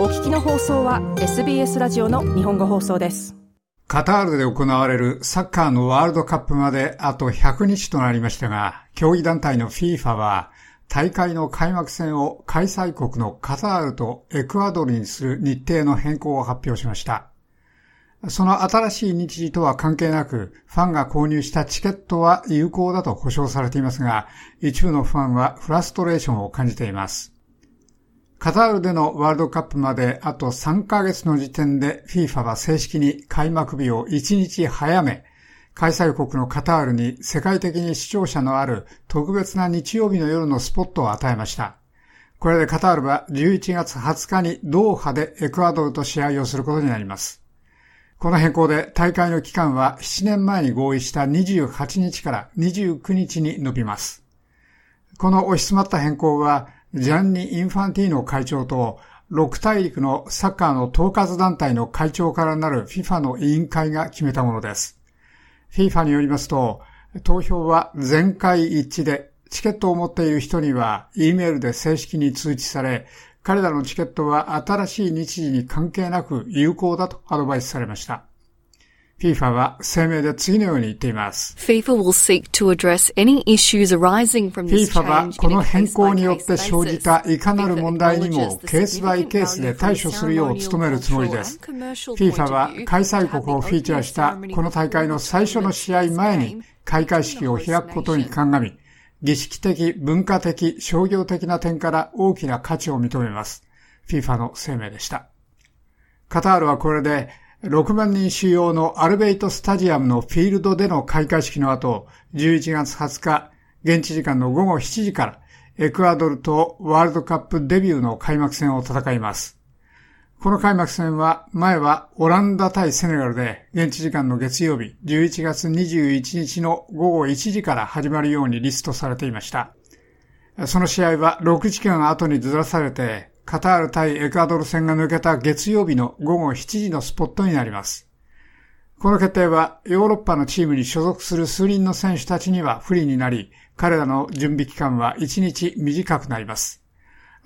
お聞きの放送は SBS ラジオの日本語放送です。カタールで行われるサッカーのワールドカップまであと100日となりましたが、競技団体の FIFA は大会の開幕戦を開催国のカタールとエクアドルにする日程の変更を発表しました。その新しい日時とは関係なく、ファンが購入したチケットは有効だと保証されていますが、一部のファンはフラストレーションを感じています。カタールでのワールドカップまであと3ヶ月の時点で FIFA は正式に開幕日を1日早め、開催国のカタールに世界的に視聴者のある特別な日曜日の夜のスポットを与えました。これでカタールは11月20日にドーハでエクアドルと試合をすることになります。この変更で大会の期間は7年前に合意した28日から29日に伸びます。この押し詰まった変更は、ジャンニ・インファンティーノ会長と6大陸のサッカーの統括団体の会長からなる FIFA の委員会が決めたものです。FIFA によりますと、投票は全会一致で、チケットを持っている人には E メールで正式に通知され、彼らのチケットは新しい日時に関係なく有効だとアドバイスされました。FIFA は声明で次のように言っています。FIFA はこの変更によって生じたいかなる問題にもケースバイケースで対処するよう努めるつもりです。FIFA は開催国をフィーチャーしたこの大会の最初の試合前に開会式を開くことに鑑み、儀式的、文化的、商業的な点から大きな価値を認めます。FIFA の声明でした。カタールはこれで6万人収容のアルベイトスタジアムのフィールドでの開会式の後、11月20日、現地時間の午後7時から、エクアドルとワールドカップデビューの開幕戦を戦います。この開幕戦は、前はオランダ対セネガルで、現地時間の月曜日、11月21日の午後1時から始まるようにリストされていました。その試合は6時間後にずらされて、カタール対エクアドル戦が抜けた月曜日の午後7時のスポットになります。この決定はヨーロッパのチームに所属する数人の選手たちには不利になり、彼らの準備期間は1日短くなります。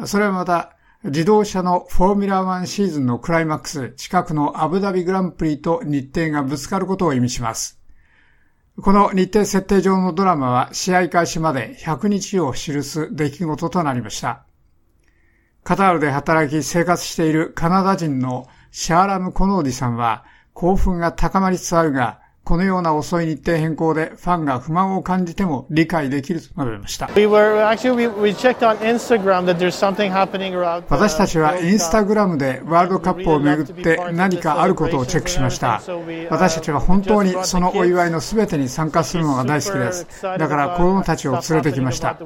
それはまた、自動車のフォーミュラー1シーズンのクライマックス近くのアブダビグランプリと日程がぶつかることを意味します。この日程設定上のドラマは試合開始まで100日を記す出来事となりました。カタールで働き生活しているカナダ人のシャーラム・コノーディさんは興奮が高まりつつあるがこのような遅い日程変更でファンが不満を感じても理解できると述べました。私たちはインスタグラムでワールドカップをめぐって何かあることをチェックしました。私たちは本当にそのお祝いの全てに参加するのが大好きです。だから子供たちを連れてきました。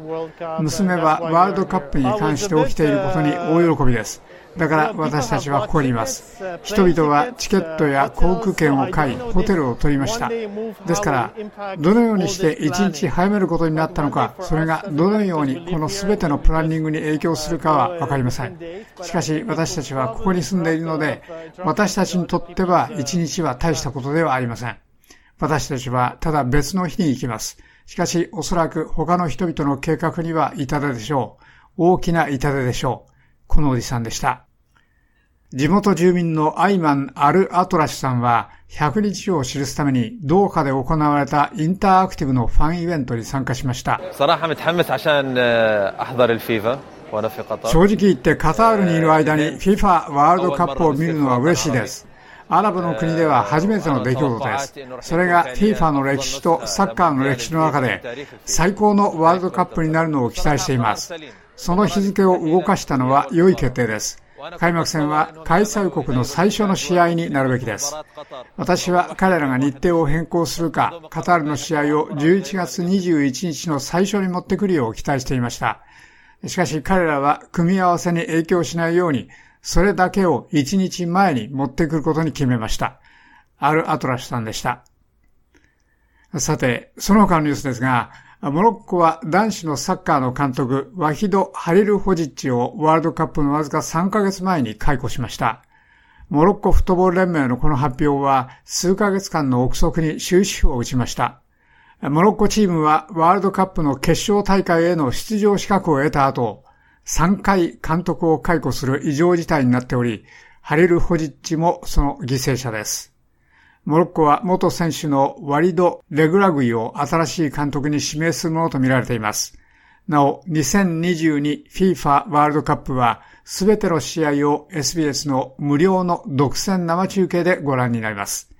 娘はワールドカップに関して起きていることに大喜びです。だから私たちはここにいます。人々はチケットや航空券を買い、ホテルを取りました。ですから、どのようにして一日早めることになったのか、それがどのようにこの全てのプランニングに影響するかはわかりません。しかし私たちはここに住んでいるので、私たちにとっては一日は大したことではありません。私たちはただ別の日に行きます。しかしおそらく他の人々の計画には痛手でしょう。大きな痛手でしょう。このおじさんでした。地元住民のアイマン・アル・アトラシさんは、100日を記すために、ドーハで行われたインターアクティブのファンイベントに参加しました。正直言ってカタールにいる間に FIFA ワールドカップを見るのは嬉しいです。アラブの国では初めての出来事です。それが FIFA の歴史とサッカーの歴史の中で最高のワールドカップになるのを期待しています。その日付を動かしたのは良い決定です。開幕戦は開催国の最初の試合になるべきです。私は彼らが日程を変更するか、カタールの試合を11月21日の最初に持ってくるよう期待していました。しかし彼らは組み合わせに影響しないように、それだけを1日前に持ってくることに決めました。アル・アトラシさんでした。さて、その他のニュースですが、モロッコは男子のサッカーの監督、ワヒド・ハリル・ホジッチをワールドカップのわずか3ヶ月前に解雇しました。モロッコフットボール連盟のこの発表は数ヶ月間の憶測に終止符を打ちました。モロッコチームはワールドカップの決勝大会への出場資格を得た後、3回監督を解雇する異常事態になっており、ハリル・ホジッチもその犠牲者です。モロッコは元選手のワリド・レグラグイを新しい監督に指名するものとみられています。なお、2022 FIFA ワールドカップは、すべての試合を SBS の無料の独占生中継でご覧になります。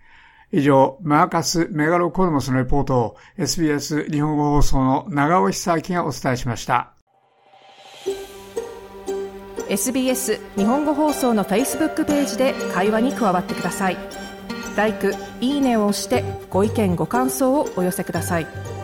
以上、マーカス・メガロコルモスのレポートを SBS 日本語放送の長尾久明がお伝えしました。SBS 日本語放送の Facebook ページで会話に加わってください。「いいね」を押してご意見ご感想をお寄せください。